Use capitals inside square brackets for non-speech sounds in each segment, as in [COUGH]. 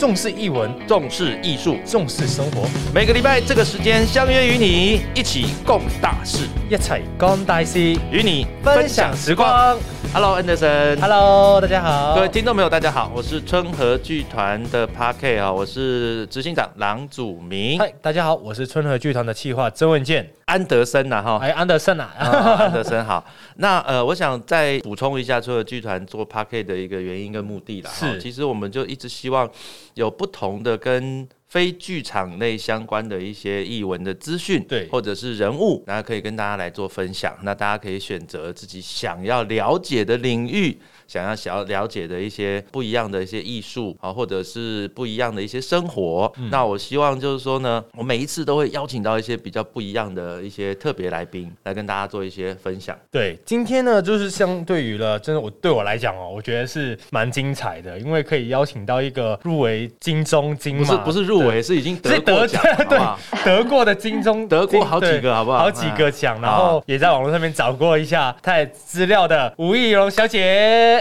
重视译文，重视艺术，重视生活，每个礼拜这个时间相约与你一起共大事，一起干大事，与你分享时光。Hello Anderson。Hello，大家好，各位听众朋友，大家好，我是春和剧团的 Park 啊，我是执行长郎祖明，嗨，大家好，我是春和剧团的企划曾文健，安德森呐哈。哎，安德森啊，啊安德森好，[LAUGHS] 那呃，我想再补充一下春和剧团做 p a r k 的一个原因跟目的啦。是哈其实我们就一直希望有不同的跟非剧场类相关的一些译文的资讯，对或者是人物，那可以跟大家来做分享。那大家可以选择自己想要了解的领域。想要想要了解的一些不一样的一些艺术啊，或者是不一样的一些生活，嗯那我希望就是说呢，我每一次都会邀请到一些比较不一样的一些特别来宾来跟大家做一些分享。对，今天呢，就是相对于了，真的我对我来讲哦，我觉得是蛮精彩的，因为可以邀请到一个入围金钟金马，不是不是入围，是已经得过奖，对？得过的金钟，得过好几个好不好好几个奖，嗯然后也在网络上面找过一下他的资料的吴艺荣小姐。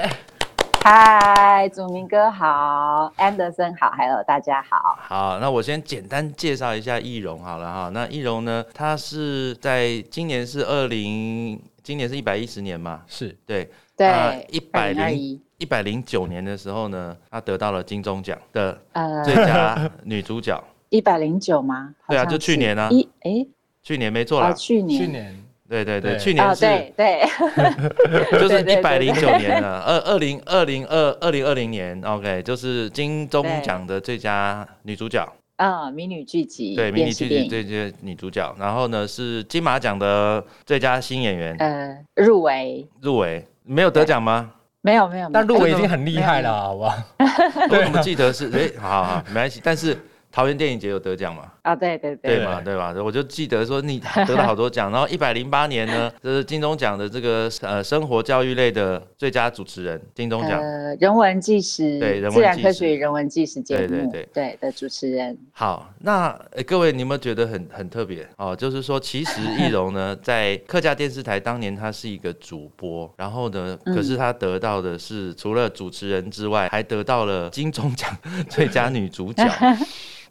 嗨，祖明哥好，Anderson 好，还有大家好。好，那我先简单介绍一下易容好了哈。那易容呢，他是在今年是二零，今年是一百一十年嘛，是。对，对，一。百零一，百零九年的时候呢，她得到了金钟奖的呃，最佳女主角。一百零九吗？对啊就去年啊。一哎，去年没错哦，啦，去年，去年对对对，去年是对对，[LAUGHS] [LAUGHS] 就是一百零九年了，二二零二零二二零二零年，OK，就是金钟奖的最佳女主角，嗯，迷你剧集，对，迷你剧集最佳女主角。然后呢是金马奖的最佳新演员。呃，入围。入围，没有得奖吗？没有没有，但入围已经很厉害了，好不好？我怎么记得是哎，好好没关系，但是桃园电影节有得奖嘛？啊，对对对，对嘛，对吧？我就记得说你得了好多奖，[LAUGHS] 然后一百零八年呢，这是金钟奖的这个呃生活教育类的最佳主持人，金钟奖。呃，人文纪实，对人文自然科学与人文纪实节目，对对对的主持人，好，那、呃各位，你有没有觉得很很特别哦？就是说，其实易 [LAUGHS] 容呢，在客家电视台当年他是一个主播，然后呢，嗯可是他得到的是除了主持人之外，还得到了金钟奖 [LAUGHS] 最佳女主角。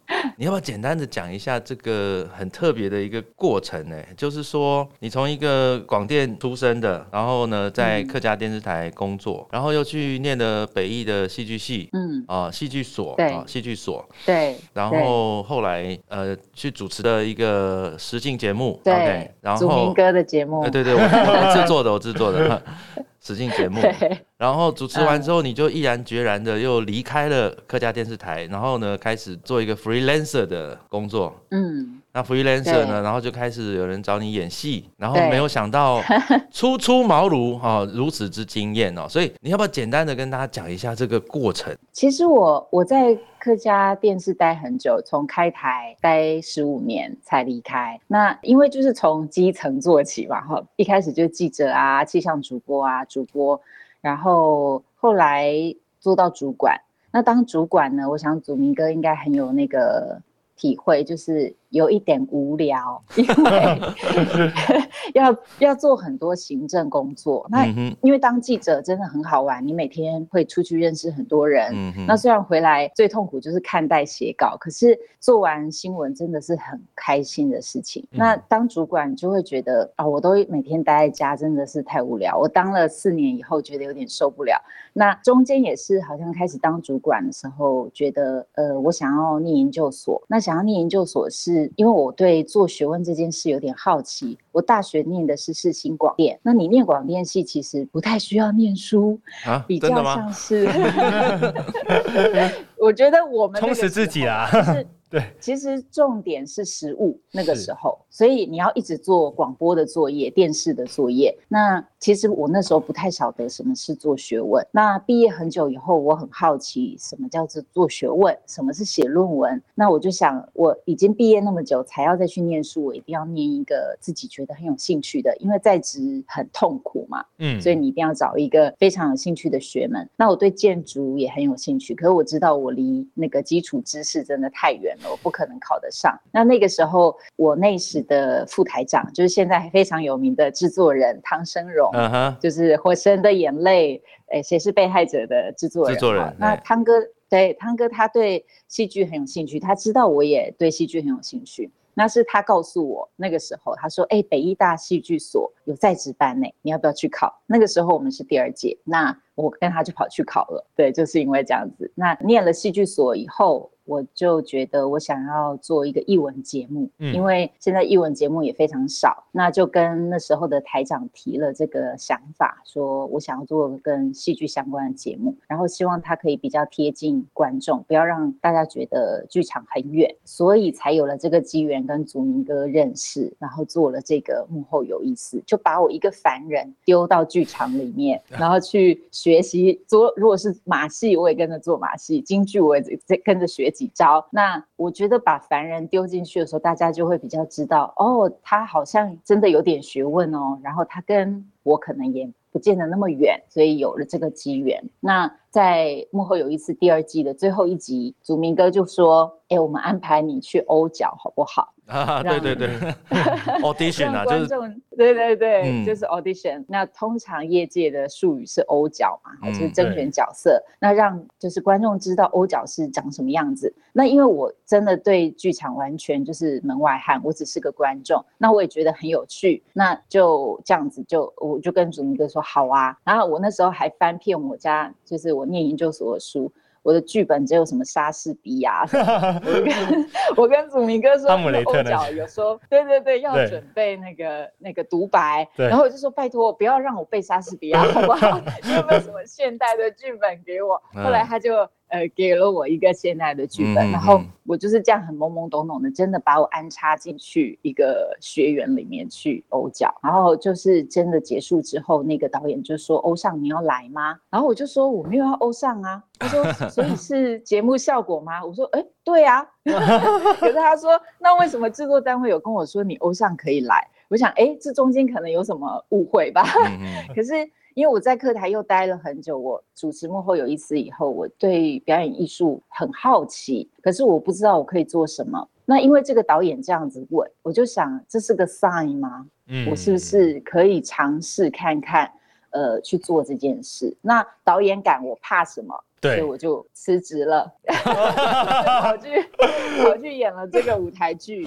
[LAUGHS] 你要不要简单的讲一下这个很特别的一个过程呢？就是说，你从一个广电出身的，然后呢，在客家电视台工作，然后又去念了北艺的戏剧系，嗯，啊、戏剧所，对。啊、戏剧所，对，然后后来呃去主持的一个实境节目对然后哥的节目。呃，对对，我我制作的，我制作的 [LAUGHS] [LAUGHS] 实境节目，[LAUGHS] 然后主持完之后，你就毅然决然的又离开了客家电视台，然后呢开始做一个 freelancer 的工作。嗯，那 freelancer 呢，然后就开始有人找你演戏，然后对没有想到 [LAUGHS] 初出茅庐哈、哦，如此之惊艳哦，所以你要不要简单的跟大家讲一下这个过程？其实我我在客家电视待很久，从开台待十五年才离开。那因为就是从基层做起嘛，哈，一开始就是记者啊、气象主播啊、主播，然后后来做到主管。那当主管呢，我想祖明哥应该很有那个体会，就是有一点无聊，因为 [LAUGHS] 要要做很多行政工作。那因为当记者真的很好玩，你每天会出去认识很多人。嗯，那虽然回来最痛苦就是看待写稿，可是做完新闻真的是很开心的事情。嗯那当主管就会觉得啊、我都每天待在家，真的是太无聊。我当了四年以后，觉得有点受不了。那中间也是好像开始当主管的时候，觉得呃，我想要念研究所。那想要念研究所是因为我对做学问这件事有点好奇。我大学念的是世新广电，那你念广电系其实不太需要念书，啊，比较？像是，[LAUGHS] 我觉得我们充实自己时候啦就是对，其实重点是实务那个时候，所以你要一直做广播的作业、电视的作业。那其实我那时候不太晓得什么是做学问。那毕业很久以后，我很好奇什么叫做做学问，什么是写论文。那我就想，我已经毕业那么久，才要再去念书，我一定要念一个自己觉得很有兴趣的，因为在职很痛苦嘛。嗯所以你一定要找一个非常有兴趣的学门。那我对建筑也很有兴趣，可是我知道我离那个基础知识真的太远了，我不可能考得上。那那个时候，我那时的副台长就是现在非常有名的制作人汤生荣，嗯哼，就是《火神的眼泪》，哎，谁是被害者的制作人？制作人那汤哥对，汤哥他对戏剧很有兴趣，他知道我也对戏剧很有兴趣。那是他告诉我，那个时候他说：“哎，北艺大戏剧所有在职班呢，你要不要去考？”那个时候我们是第二届，那我跟他就跑去考了。对，就是因为这样子。那念了戏剧所以后。我就觉得我想要做一个译文节目，因为现在译文节目也非常少，那就跟那时候的台长提了这个想法，说我想要做跟戏剧相关的节目，然后希望它可以比较贴近观众，不要让大家觉得剧场很远，所以才有了这个机缘跟祖明哥认识，然后做了这个幕后有意思，就把我一个凡人丢到剧场里面，[LAUGHS] 然后去学习做，如果是马戏，我也跟着做马戏；京剧我也在跟着学。几招？那我觉得把凡人丢进去的时候，大家就会比较知道哦，他好像真的有点学问哦。然后他跟我可能也不见得那么远，所以有了这个机缘。那在幕后有一次第二季的最后一集，祖明哥就说：“哎，我们安排你去欧角好不好？”啊，对对对，[LAUGHS] audition 啊，就是对对对，就是 audition。那通常业界的术语是欧角嘛，就是甄选角色。那让就是观众知道欧角是长什么样子。那因为我真的对剧场完全就是门外汉，我只是个观众。那我也觉得很有趣，那就这样子就我就跟祖明哥说好啊。然后我那时候还翻遍我家，就是我念研究所的书。我的剧本只有什么莎士比亚，[LAUGHS] 我跟 [LAUGHS] 我跟祖明哥说，欧角有说，对对对，要准备那个那个独白，然后我就说拜托，不要让我背莎士比亚，好不好？[LAUGHS] 你有没有什么现代的剧本给我？后来他就。呃，给了我一个现代的剧本，然后我就是这样很懵懵懂懂的，真的把我安插进去一个学员里面去欧角，然后就是真的结束之后，那个导演就说：“欧尚，你要来吗？”然后我就说：“我没有要欧尚啊。”他说：“ [LAUGHS] 所以是节目效果吗？”我说：“哎，对啊。[LAUGHS] ”可是他说：“那为什么制作单位有跟我说你欧尚可以来？”我想：“哎，这中间可能有什么误会吧？” [LAUGHS] 可是。因为我在课台又待了很久，我主持幕后有一次以后，我对表演艺术很好奇，可是我不知道我可以做什么。那因为这个导演这样子问，我就想这是个 sign 吗？嗯，我是不是可以尝试看看，呃，去做这件事？那导演感我怕什么？对，所以我就辞职了，[LAUGHS] 跑去跑去演了这个舞台剧，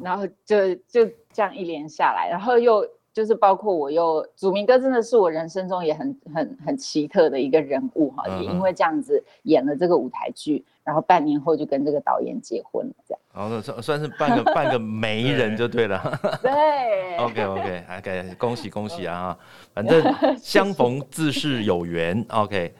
然后就就这样一连下来，然后又。就是包括我又祖明哥真的是我人生中也很很很奇特的一个人物哈，也因为这样子演了这个舞台剧，然后半年后就跟这个导演结婚了，这样。哦，算算是半个半个媒 [LAUGHS] 人就对了。[LAUGHS] 对。OK OK，还给恭喜恭喜啊！反正 [LAUGHS] 相逢自是有缘。OK。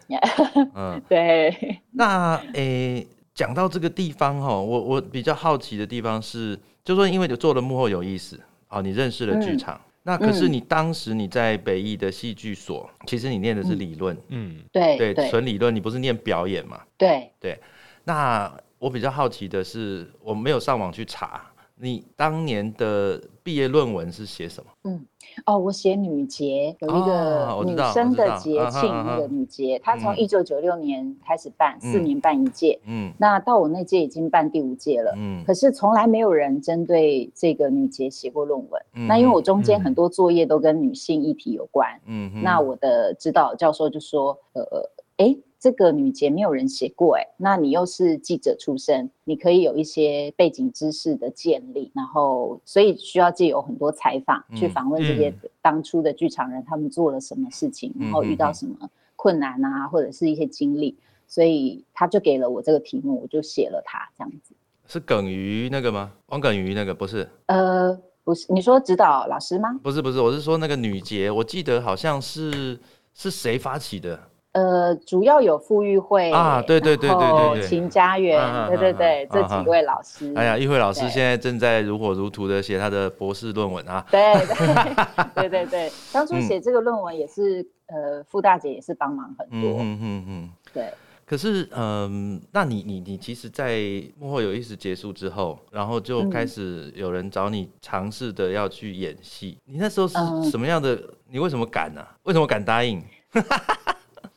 嗯，对。那诶，讲到这个地方哈，我我比较好奇的地方是，就说因为你做了幕后有意思，哦，你认识了剧场。那可是你当时你在北艺的戏剧所，其实你念的是理论，嗯，对对，纯理论，你不是念表演嘛？对对。那我比较好奇的是，我没有上网去查，你当年的毕业论文是写什么？嗯。哦，我写女节有一个女生的节庆，那个女节，她从一九九六年开始办，四年办一届，嗯，那到我那届已经办第五届了，嗯，可是从来没有人针对这个女节写过论文，那因为我中间很多作业都跟女性议题有关，嗯，那我的指导教授就说，呃，哎。这个女节没有人写过哎，那你又是记者出身，你可以有一些背景知识的建立，然后所以需要借有很多采访去访问这些当初的剧场人，他们做了什么事情，然后遇到什么困难啊，或者是一些经历，所以他就给了我这个题目，我就写了它这样子。是耿于那个吗？王耿于那个不是？呃，不是，你说指导老师吗？不是不是，我是说那个女节，我记得好像是是谁发起的？呃，主要有傅玉慧啊，对对对对对对，秦家园，对对对，这几位老师。哎呀，玉慧老师现在正在如火如荼的写他的博士论文啊。对对 [LAUGHS] 对对对，当初写这个论文也是，呃，傅大姐也是帮忙很多。嗯嗯嗯，对。可是，嗯，那你你你其实，在幕后有意识结束之后，然后就开始有人找你尝试的要去演戏，你那时候是什么样的？你为什么敢呢？为什么敢答应？[LAUGHS]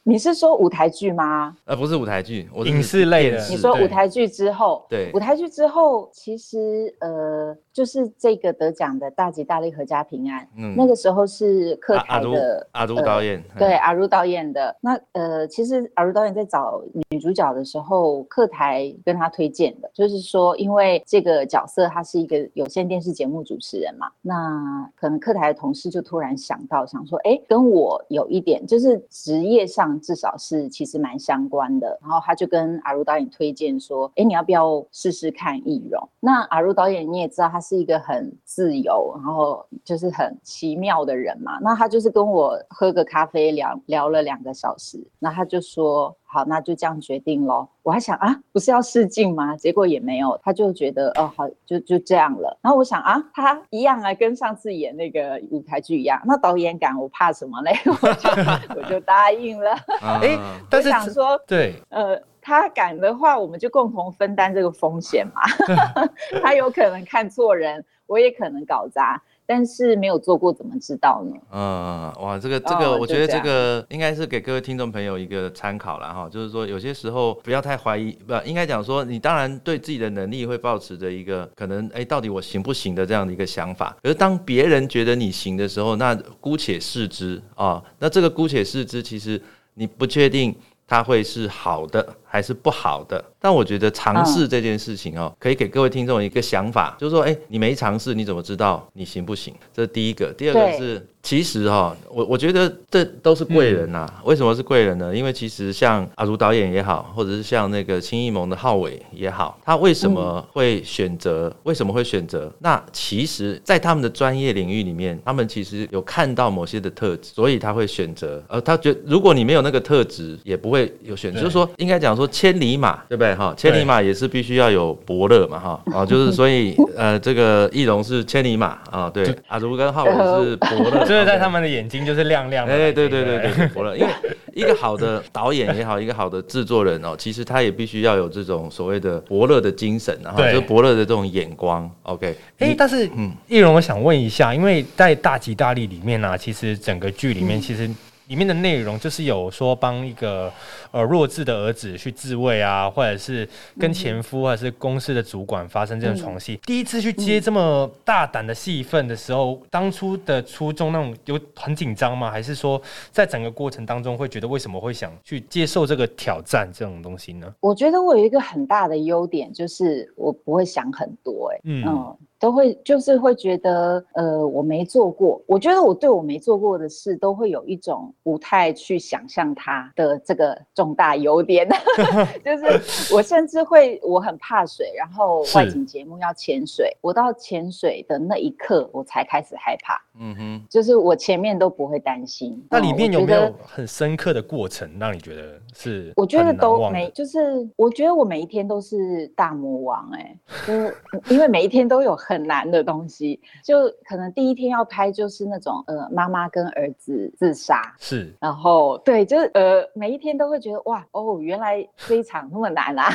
你是说舞台剧吗？呃，不是舞台剧，影视类的。你说舞台剧之后，对，舞台剧之后，其实呃，就是这个得奖的大吉大利阖家平安，嗯那个时候是客台阿阿如的阿如呃导演，对，阿如导演的那呃，其实阿如导演在找女主角的时候，客台跟他推荐的，就是说，因为这个角色他是一个有线电视节目主持人嘛，那可能客台的同事就突然想到，想说，哎，跟我有一点就是职业上至少是其实蛮相关的，然后他就跟阿如导演推荐说，哎，你要不要试试看易容？那阿如导演你也知道，他是一个很自由，然后就是很奇妙的人嘛。那他就是跟我喝个咖啡聊聊了两个小时，那他就说好，那就这样决定咯。我还想啊，不是要试镜吗？结果也没有，他就觉得哦好，就就这样了。然后我想啊，他一样啊，跟上次演那个舞台剧一样。那导演敢我怕什么嘞？[LAUGHS] 我就我就答应了。哎 [LAUGHS] 啊但是想说，对，呃，他敢的话，我们就共同分担这个风险嘛。[LAUGHS] 他有可能看错人，我也可能搞砸，但是没有做过，怎么知道呢？嗯，哇，这个这个，哦我觉得这个应该是给各位听众朋友一个参考了哈，就是说有些时候不要太怀疑，不应该讲说你当然对自己的能力会保持着一个可能，哎，到底我行不行的这样的一个想法。可是当别人觉得你行的时候，那姑且视之啊，那这个姑且视之，其实你不确定它会是好的还是不好的。但我觉得尝试这件事情哦，可以给各位听众一个想法，就是说，哎，你没尝试，你怎么知道你行不行？这是第一个。第二个是，其实哈、我我觉得这都是贵人呐、为什么是贵人呢？因为其实像阿如导演也好，或者是像那个新艺盟的浩伟也好，他为什么会选择？为什么会选择？那其实，在他们的专业领域里面，他们其实有看到某些的特质，所以他会选择。呃，他觉得如果你没有那个特质，也不会有选择。就是说，应该讲说千里马，对不对？哈，千里马也是必须要有伯乐嘛，哈，啊，就是所以呃，这个易容是千里马啊，对，阿如跟浩文是伯乐，[LAUGHS] 就是在他们的眼睛就是亮亮的。哎，对对对对，对伯乐，因为 [LAUGHS] 一个好的导演也好，一个好的制作人哦，其实他也必须要有这种所谓的伯乐的精神，然后就是伯乐的这种眼光。OK，哎、但是嗯。易容，我想问一下，因为在大吉大利里面呢、其实整个剧里面，其实里面的内容就是有说帮一个呃弱智的儿子去自慰啊，或者是跟前夫或者是公司的主管发生这种床戏。第一次去接这么大胆的戏份的时候，当初的初衷那种有很紧张吗？还是说在整个过程当中会觉得为什么会想去接受这个挑战这种东西呢？我觉得我有一个很大的优点，就是我不会想很多、欸，嗯嗯，都会就是会觉得，呃，我没做过，我觉得我对我没做过的事，都会有一种不太去想象它的这个重大优点，[LAUGHS] 就是我甚至会，我很怕水，然后外景节目要潜水，我到潜水的那一刻，我才开始害怕，嗯哼，就是我前面都不会担心。那嗯里面有没有很深刻的过程让你觉得是？我觉得都没每，就是我觉得我每一天都是大魔王哎、就是 [LAUGHS] 因为每一天都有很难的东西，就可能第一天要拍就是那种呃妈妈跟儿子自杀，是然后对，就是呃每一天都会觉得哇哦原来这一场那么难啊。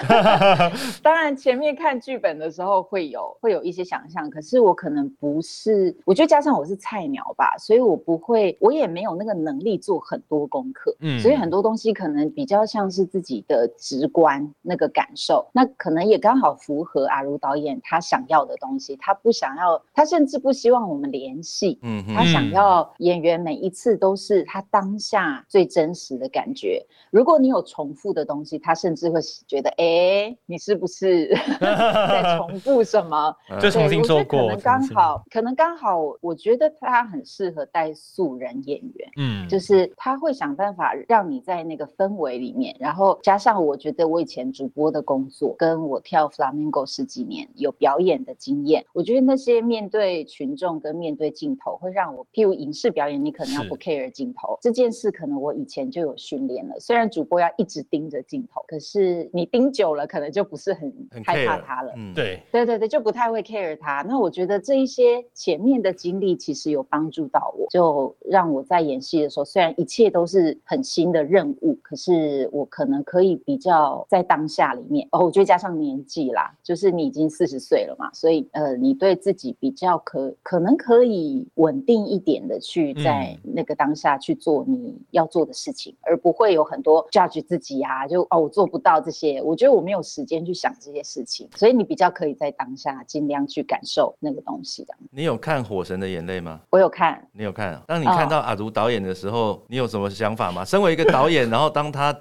[LAUGHS] 当然前面看剧本的时候会有会有一些想象，可是我可能不是，我觉得加上我是菜鸟吧，所以我不会，我也没有那个能力做很多功课。嗯所以很多东西可能比较像是自己的直观那个感受，那可能也刚好符合阿如导演他想要的东西。他不想要，他甚至不希望我们联系，嗯，他想要演员每一次都是他当下最真实的感觉。如果你有重复的东西，他甚至会觉得，哎，你是不是 [LAUGHS] 在重复什么？就重新做过，可能刚，好，可能刚好，我觉得他很适合带素人演员。嗯，就是他会想办法让你在那个氛围里面，然后加上我觉得我以前主播的工作，跟我跳 flamenco 十几年有表演的经验，我觉得那些面对群众跟面对镜头，会让我，譬如影视表演，你可能要不 care 镜头这件事，可能我以前就有训练了。虽然主播要一直盯着镜头，可是你盯久了，可能就不是很很害怕他了。嗯，对，对对对，就不太会 care 他。那我觉得这一些前面的经历其实有帮助到我，就让我在演戏的时候，虽然一切都是很新的任务，可是我可能可以比较在当下里面哦，我觉得加上年纪啦，就是你已经四十岁了嘛，所以呃，你对自己比较可可能可以稳定一点的去在那个当下去做你要做的事情，而不会有很多 judge 自己啊，就哦我做不到这些，我觉得我没有时间去想这些事情，所以你比较可以在当下尽量去感受那个东西的。你有看《火神的眼泪》吗？我有看，你有看。当你看到阿如导演的时候，你有什么想法吗？身为一个导演，[LAUGHS] 然后当他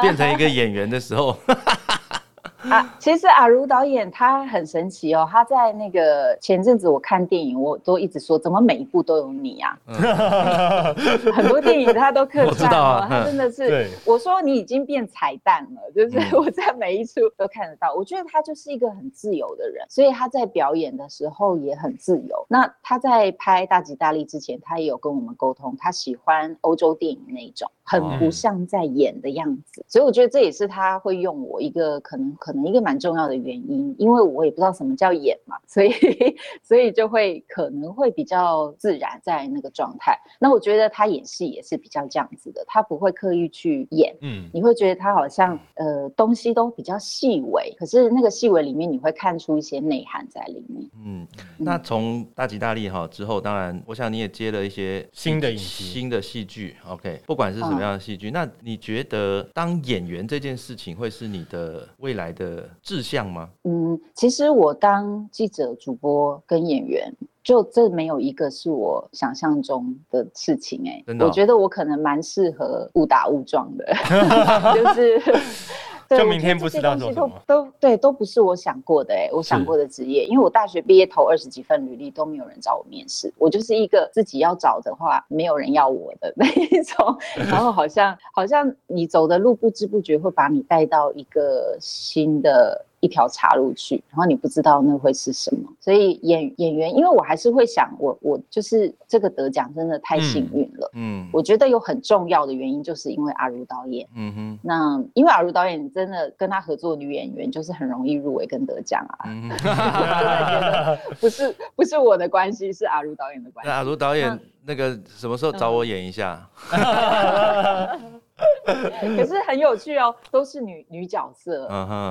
变成一个演员的时候。[LAUGHS] 啊，其实阿如导演他很神奇哦，他在那个前阵子我看电影，我都一直说怎么每一部都有你啊，[LAUGHS] 很多电影他都客串哦，他真的是，我说你已经变彩蛋了，就是 [LAUGHS] 我在每一处都看得到，我觉得他就是一个很自由的人，所以他在表演的时候也很自由。那他在拍大吉大利之前，他也有跟我们沟通，他喜欢欧洲电影那一种。很不像在演的样子，所以我觉得这也是他会用我一个可能可能一个蛮重要的原因，因为我也不知道什么叫演嘛，[LAUGHS] 所以所以就会可能会比较自然在那个状态。那我觉得他演戏也是比较这样子的，他不会刻意去演，嗯，你会觉得他好像呃东西都比较细微，可是那个细微里面你会看出一些内涵在里面。嗯，那从大吉大利哈之后，当然我想你也接了一些新的新的戏剧，OK，不管是。什么样的戏剧？那你觉得当演员这件事情会是你的未来的志向吗？嗯，其实我当记者、主播跟演员，就这没有一个是我想象中的事情哎。真的，我觉得我可能蛮适合误打误撞的，[LAUGHS] 就是。[LAUGHS] 就明天不知道做什么，都对，都不是我想过的哎，我想过的职业，因为我大学毕业投二十几份履历都没有人找我面试，我就是一个自己要找的话没有人要我的 [LAUGHS] 那一种，然后好像好像你走的路不知不觉会把你带到一个新的。一条岔路去，然后你不知道那会是什么，所以演演员，因为我还是会想，我我就是这个得奖真的太幸运了，嗯，我觉得有很重要的原因，就是因为阿如导演，嗯哼，那因为阿如导演真的跟他合作女演员，就是很容易入围跟得奖啊，[LAUGHS] 不是不是我的关系，是阿如导演的关系。那阿如导演那个什么时候找我演一下？[LAUGHS] [LAUGHS] [LAUGHS] 可是很有趣哦，都是女女角色，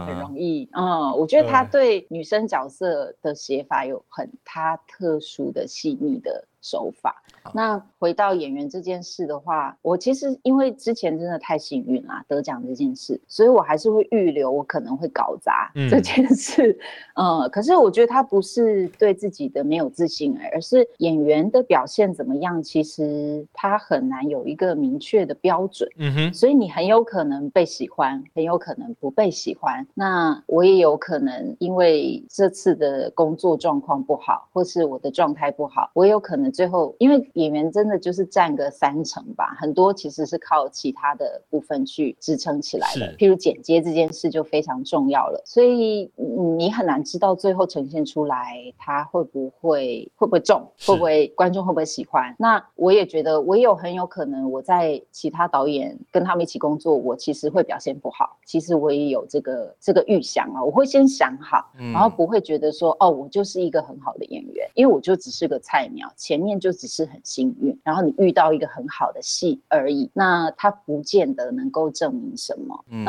很容易。嗯，我觉得他对女生角色的写法有很他特殊的细腻的手法。那回到演员这件事的话，我其实因为之前真的太幸运啦，得奖这件事，所以我还是会预留我可能会搞砸这件事。嗯，[LAUGHS] 可是我觉得他不是对自己的没有自信，而是演员的表现怎么样，其实他很难有一个明确的标准。嗯哼，所以你很有可能被喜欢，很有可能不被喜欢。那我也有可能因为这次的工作状况不好，或是我的状态不好，我也有可能最后因为。演员真的就是占个三成吧，很多其实是靠其他的部分去支撑起来的。譬如剪接这件事就非常重要了，所以你很难知道最后呈现出来他会不会会不会中，会不会观众会不会喜欢。那我也觉得我有很有可能我在其他导演跟他们一起工作，我其实会表现不好。其实我也有这个这个预想啊，我会先想好，然后不会觉得说哦，我就是一个很好的演员，因为我就只是个菜鸟，前面就只是很。幸运，然后你遇到一个很好的戏而已，那他不见得能够证明什么。嗯，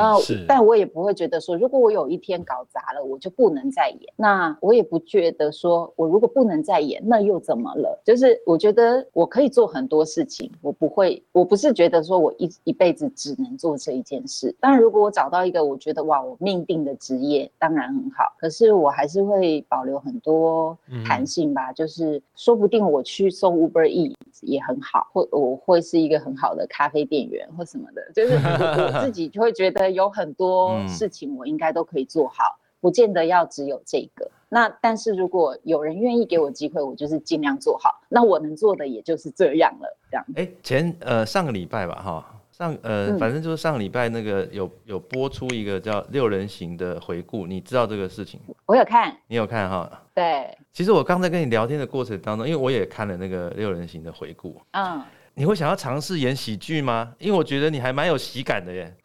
但我也不会觉得说，如果我有一天搞砸了，我就不能再演。那我也不觉得说，我如果不能再演，那又怎么了？就是我觉得我可以做很多事情，我不会，我不是觉得说我一一辈子只能做这一件事。当然，如果我找到一个我觉得哇，我命定的职业，当然很好。可是我还是会保留很多弹性吧，就是说不定我去送 Uber E。也很好，或我会是一个很好的咖啡店员或什么的，就是 [LAUGHS] 我自己就会觉得有很多事情我应该都可以做好，不见得要只有这个。那但是如果有人愿意给我机会，我就是尽量做好。那我能做的也就是这样了，这样。哎，前呃上个礼拜吧，哈。上呃，反正就是上礼拜那个有有播出一个叫六人行的回顾，你知道这个事情？我有看，你有看哈？对。其实我刚才跟你聊天的过程当中，因为我也看了那个六人行的回顾，嗯，你会想要尝试演喜剧吗？因为我觉得你还蛮有喜感的耶。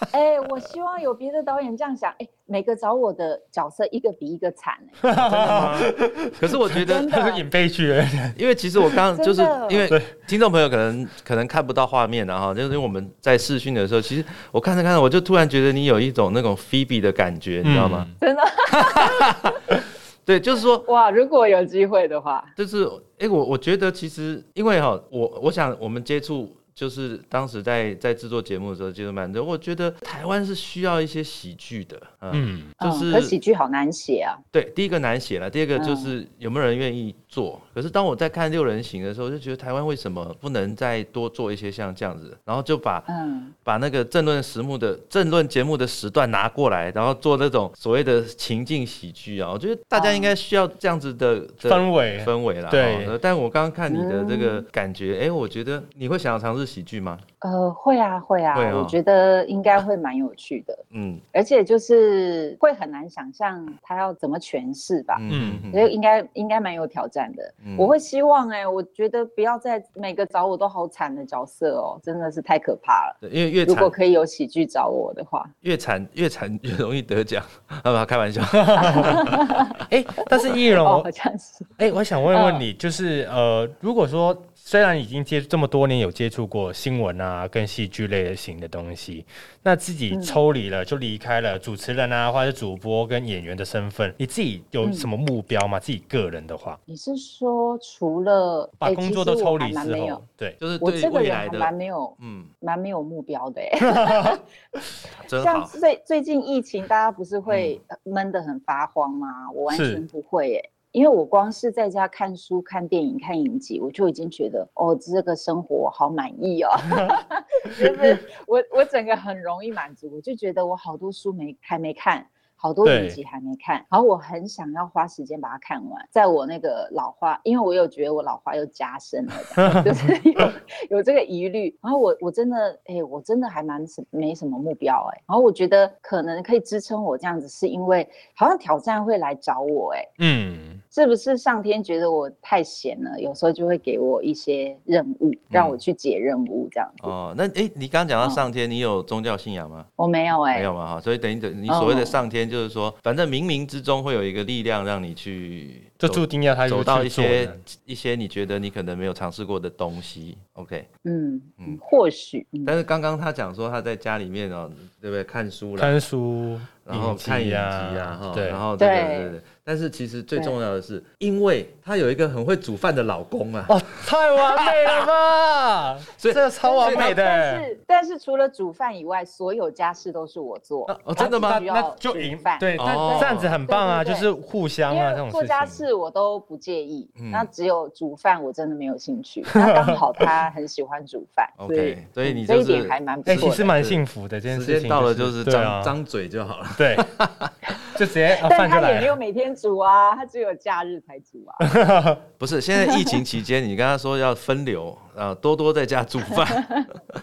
[LAUGHS] 哎，我希望有别的导演这样想。哎，每个找我的角色一个比一个惨。[LAUGHS] 可是我觉得他是演悲剧的，[LAUGHS] 因为其实我刚就是因为听众朋友可能可能看不到画面然后就是因为我们在试训的时候，其实我看着看着，我就突然觉得你有一种那种 Phoebe 的感觉，你知道吗？真的。对，就是说，哇，如果有机会的话，就是哎，我我觉得其实因为哈，我我想我们接触。就是当时在在制作节目的时候，就是蛮多。我觉得台湾是需要一些喜剧的，嗯，就是可喜剧好难写啊。对，第一个难写了，第二个就是有没有人愿意做。可是当我在看六人行的时候，就觉得台湾为什么不能再多做一些像这样子？然后就把嗯把那个政论实目的政论节目的时段拿过来，然后做那种所谓的情境喜剧啊。我觉得大家应该需要这样子的氛围氛围啦。对，但我刚刚看你的这个感觉，哎，我觉得你会想要尝试。喜剧吗？呃，会啊，会啊，我觉得应该会蛮有趣的。[LAUGHS] 嗯，而且就是会很难想象他要怎么诠释吧。嗯，所以应该应该蛮有挑战的。我会希望哎，我觉得不要再每个找我都好惨的角色哦，真的是太可怕了。因为越如果可以有喜剧找我的话，越惨越惨越容易得奖。[LAUGHS] 好吧，开玩笑。[LAUGHS] 哎，但是易容好像是。哎，我想问问你，就是呃，如果说。虽然已经接这么多年有接触过新闻啊，跟戏剧类型的东西，那自己抽离了就离开了主持人啊，或者主播跟演员的身份，你自己有什么目标吗？自己个人的话，你是说除了把工作都抽离之后，对，就是我这个人还蛮没有，嗯，蛮没有目标的 [LAUGHS] 哎。像最最近疫情，大家不是会闷得很发慌吗？我完全不会哎。因为我光是在家看书、看电影、看影集，我就已经觉得哦，这个生活好满意哦，[LAUGHS] 就是我我整个很容易满足，我就觉得我好多书没还没看。好多影集还没看，然后我很想要花时间把它看完。在我那个老花，因为我有觉得我老花又加深了，就是 [LAUGHS] 有 [LAUGHS] 有这个疑虑。然后我我真的，哎，我真的还蛮什没什么目标哎。然后我觉得可能可以支撑我这样子，是因为好像挑战会来找我哎。嗯。是不是上天觉得我太闲了，有时候就会给我一些任务，让我去解任务这样子。哦，那哎，你刚刚讲到上天，你有宗教信仰吗？我没有哎，没有嘛哈。所以等于等你所谓的上天，就是说，反正冥冥之中会有一个力量让你去，就注定要他走到一些一些你觉得你可能没有尝试过的东西。OK，嗯嗯，或许。但是刚刚他讲说他在家里面哦，对不对？看书，看书，然后看影集啊，哈，对，然后对对对。但是其实最重要的是，因为她有一个很会煮饭的老公啊！哦，太完美了吧！[LAUGHS] 所以这个超完美的。但是，但是除了煮饭以外，所有家事都是我做。哦，真的吗？那就赢饭。对，这样子很棒啊，就是互相啊，这种做家事我都不介意。那只有煮饭我真的没有兴趣。那刚好他很喜欢煮饭，[LAUGHS] 所以所以你这一点还蛮……哎，其实蛮幸福的。这件事情到了就是张张嘴就好了。对，[LAUGHS] 就直接但他也没有每天。煮啊，他只有假日才煮啊。[LAUGHS] 不是，现在疫情期间，你跟他说要分流啊，多多在家煮饭。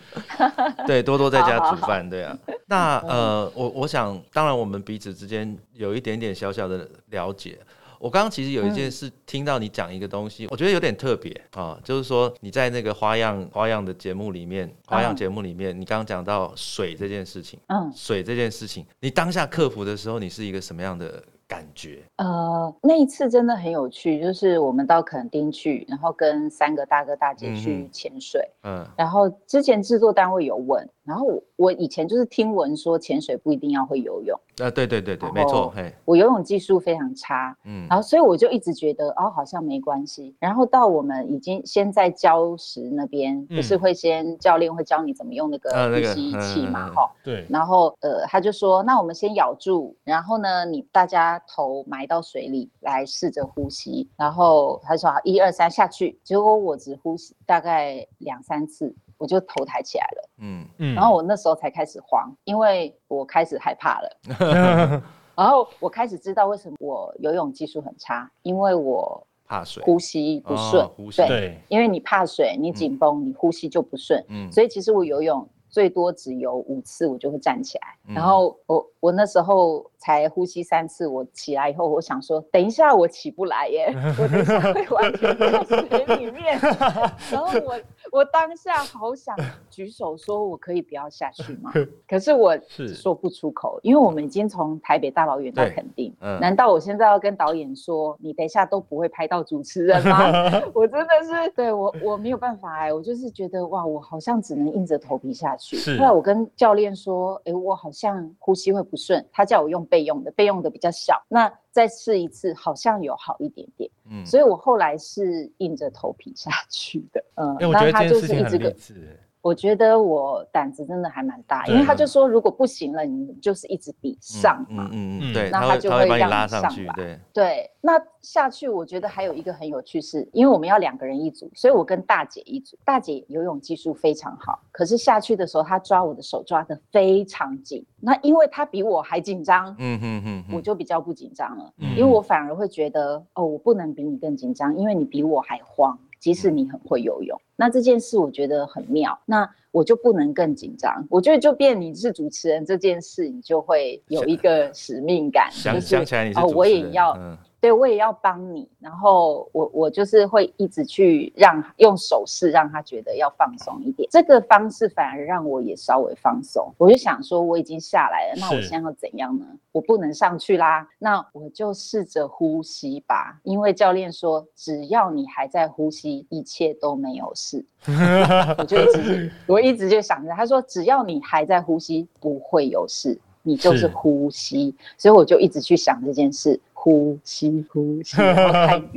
[LAUGHS] 对，多多在家煮饭，对啊。那呃，我我想，当然我们彼此之间有一点点小小的了解。我刚刚其实有一件事，听到你讲一个东西，我觉得有点特别啊，就是说你在那个花样花样的节目里面，花样节目里面，你刚刚讲到水这件事情，嗯，水这件事情，你当下克服的时候，你是一个什么样的？感觉？呃，那一次真的很有趣，就是我们到垦丁去，然后跟三个大哥大姐去潜水，嗯，然后之前制作单位有问，然后我我以前就是听闻说潜水不一定要会游泳，啊，对对对对，没错，嘿，我游泳技术非常差，嗯，然后所以我就一直觉得哦，好像没关系，然后到我们已经先在礁石那边，不是会先教练会教你怎么用那个呼吸器嘛，哈，对，然后呃，他就说那我们先咬住，然后呢，你大家。头埋到水里来试着呼吸，然后他说：“一二三下去。”结果我只呼吸大概两三次，我就头抬起来了。嗯嗯，然后我那时候才开始慌，因为我开始害怕了。[LAUGHS] 然后我开始知道为什么我游泳技术很差，因为我怕水，呼吸不顺。对，因为你怕水，你紧绷，你呼吸就不顺。嗯，所以其实我游泳最多只游五次，我就会站起来。然后我我那时候。才呼吸三次，我起来以后，我想说，等一下我起不来耶，我等一下会完全在水里面。[LAUGHS] 然后我我当下好想举手说，我可以不要下去吗？[LAUGHS] 可是我说不出口，因为我们已经从台北大老远到垦丁，难道我现在要跟导演说，你等一下都不会拍到主持人吗？[LAUGHS] 我真的是对我我没有办法哎，我就是觉得哇，我好像只能硬着头皮下去。后来我跟教练说，哎，我好像呼吸会不顺，他叫我用。备用的备用的比较小，那再试一次，好像有好一点点。嗯，所以我后来是硬着头皮下去的。嗯，哎，我觉得这件那他就事情很励是一直跟志。我觉觉得我胆子真的还蛮大，因对为他就说如果不行了，你就是一直比上嘛。嗯嗯嗯嗯，对，那他就会让你上拉上去，来对，对，那下去我觉得还有一个很有趣是，因为我们要两个人一组，所以我跟大姐一组。大姐游泳技术非常好，可是下去的时候她抓我的手抓得非常紧。那因为她比我还紧张，嗯哼哼哼，我就比较不紧张了，嗯因为我反而会觉得哦，我不能比你更紧张，因为你比我还慌，即使你很会游泳。那这件事我觉得很妙，那我就不能更紧张。我觉得就变你是主持人这件事，你就会有一个使命感，想就是想起来你是哦，我也要嗯对我也要帮你，然后我我就是会一直去让用手势让他觉得要放松一点，这个方式反而让我也稍微放松。我就想说我已经下来了，那我现在要怎样呢？我不能上去啦，那我就试着呼吸吧，因为教练说只要你还在呼吸，一切都没有事。[LAUGHS] 我就一直我一直就想着，他说只要你还在呼吸，不会有事。你就是是呼吸，所以我就一直去想这件事，呼吸呼吸，然后看 [LAUGHS]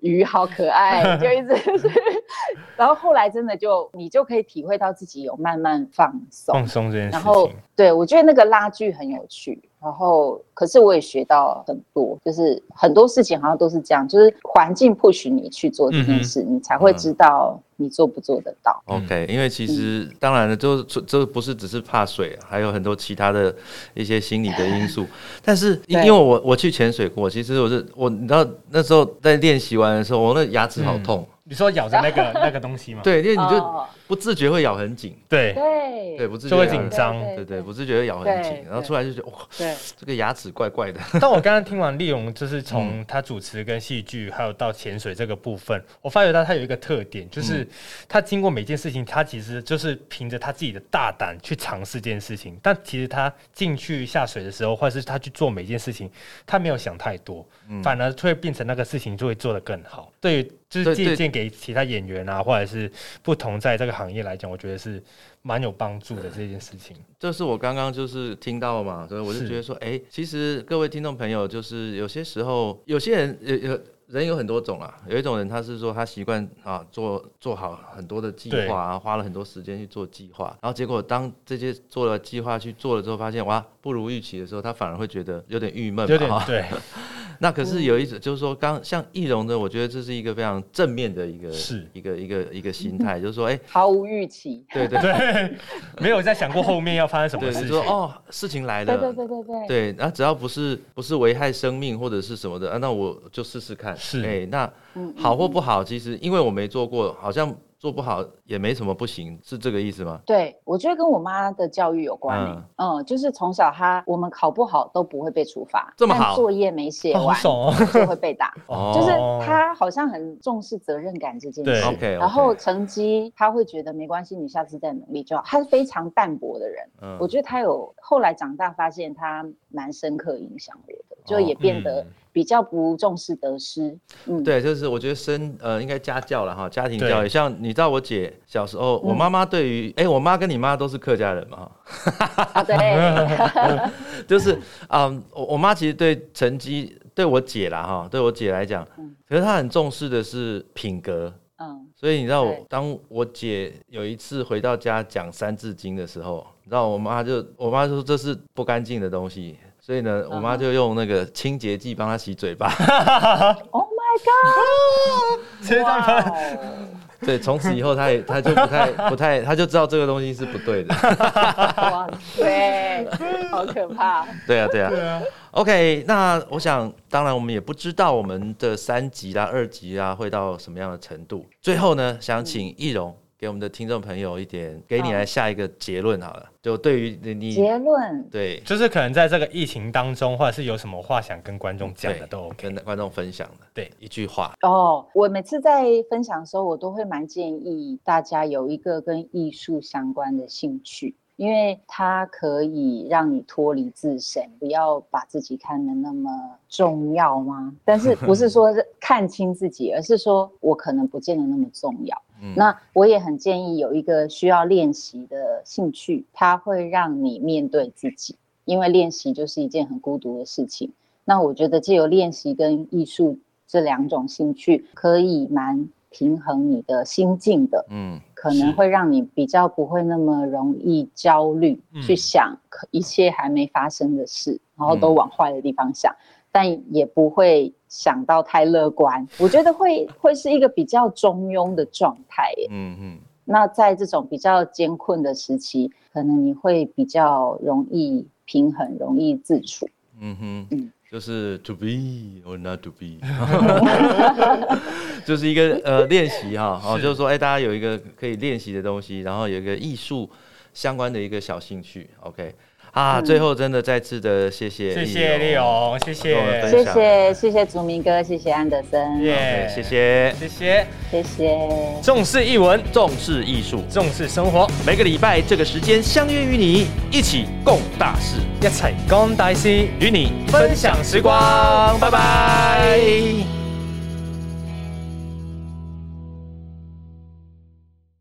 鱼，鱼好可爱，就一直，[LAUGHS] 然后后来真的就你就可以体会到自己有慢慢放松，放松这件事然后，对我觉得那个拉锯很有趣，然后可是我也学到很多，就是很多事情好像都是这样，就是环境 push 你去做这件事，你才会知道你做不做得到。OK，因为其实嗯当然了，就这这不是只是怕水，还有很多其他的一些心理的因素。[LAUGHS] 但是因因为我我去潜水过，其实我是我你知道那时候在练习完的时候，我那牙齿好痛。你说咬着那个 [LAUGHS] 那个东西吗？对，因为你就哦不自觉会咬很紧。对。对。对，不自觉就会咬很紧。张。对对，不自觉会咬很紧，然后出来就觉得哇，对。这个牙齿怪怪的。[LAUGHS] 但我刚刚听完丽蓉，就是嗯。从他主持跟戏剧，还有到潜水这个部分，我发觉到他有一个特点，嗯就是他经过每件事情，他其实就是凭着他自己的大胆去尝试这件事情。但其实他进去下水的时候，或者是他去做每件事情，他没有想太多，嗯。反而会变成那个事情就会做得更好。对于就是借鉴给其他演员啊，或者是不同在这个行业来讲，我觉得是蛮有帮助的这件事情。这是我刚刚就是听到嘛，所以我就觉得说，哎、其实各位听众朋友，就是有些时候，有些人有有人有很多种啊，有一种人他是说他习惯啊做做好很多的计划啊，花了很多时间去做计划，然后结果当这些做了计划去做了之后，发现哇不如预期的时候，他反而会觉得有点郁闷嘛，哈有点对，[LAUGHS] 那可是有一种，就是说，刚像易容的，我觉得这是一个非常正面的一个是一个一个一个心态，[LAUGHS] 就是说，哎、毫无预期。对对对，[LAUGHS] 没有在想过后面要发生什么对，事情。就说哦，事情来了，对对对对对。对，那只要不是不是危害生命或者是什么的，啊，那我就试试看。是哎、那嗯好或不好，其实因为我没做过，好像做不好也没什么不行，是这个意思吗？对，我觉得跟我妈的教育有关、欸、嗯就是从小她我们考不好都不会被处罚，这么好但作业没写完、就会被打。[LAUGHS] 哦就是她好像很重视责任感这件对事。OK，然后成绩她会觉得没关系，你下次再努力就好。她是非常淡薄的人，嗯我觉得她有后来长大发现她蛮深刻影响我的，就也变得嗯比较不重视得失。嗯，对，就是我觉得生呃应该家教了哈，家庭教育。像你知道我姐小时候，我嗯妈妈对于哎、我妈跟你妈都是客家人嘛，哈啊对，[LAUGHS] 就是嗯，我我妈其实对成绩对我姐啦哈，对我姐来讲嗯，可是她很重视的是品格。嗯，所以你知道我，当我姐有一次回到家讲《三字经》的时候，你知道我妈就我妈就说这是不干净的东西，所以呢，我妈就用那个清洁剂帮她洗嘴巴。[LAUGHS] Oh my god！这样翻哇哦 [LAUGHS] 对，从此以后她也她就不太 [LAUGHS] 不太，她就知道这个东西是不对的。哇塞，好可怕！对啊，对啊。对啊，OK，那我想，当然我们也不知道我们的三级啦、二级啦会到什么样的程度。最后呢，想请易容给我们的听众朋友一点，给你来下一个结论好了。就对于你你结论，对就是可能在这个疫情当中，或者是有什么话想跟观众讲的都 OK。跟观众分享的，对，一句话，哦，我每次在分享的时候，我都会蛮建议大家有一个跟艺术相关的兴趣，因为它可以让你脱离自身，不要把自己看得那么重要吗？但是不是说看清自己，而是说我可能不见得那么重要。嗯那我也很建议有一个需要练习的兴趣，它会让你面对自己，因为练习就是一件很孤独的事情。那我觉得借由练习跟艺术这两种兴趣，可以蛮平衡你的心境的。嗯，可能会让你比较不会那么容易焦虑，嗯去想可一切还没发生的事，然后都往坏的地方想，但也不会想到太乐观。我觉得会会是一个比较中庸的状态耶。嗯嗯，那在这种比较艰困的时期，可能你会比较容易平衡，容易自处。嗯哼嗯，就是 to be or not to be，[LAUGHS] 就是一个呃练习哈，[LAUGHS] 哦，就是说，哎，大家有一个可以练习的东西，然后有一个艺术相关的一个小兴趣，OK，啊，嗯。最后真的再次的谢谢，谢谢丽，勇，谢谢，谢谢谢谢祖明哥，谢谢安德森，耶谢谢，谢。谢，谢。谢。重视译文，重视艺术，重视生活，每个礼拜这个时间相约与你一起共大事，一齊講大事，与你分享时光，拜拜。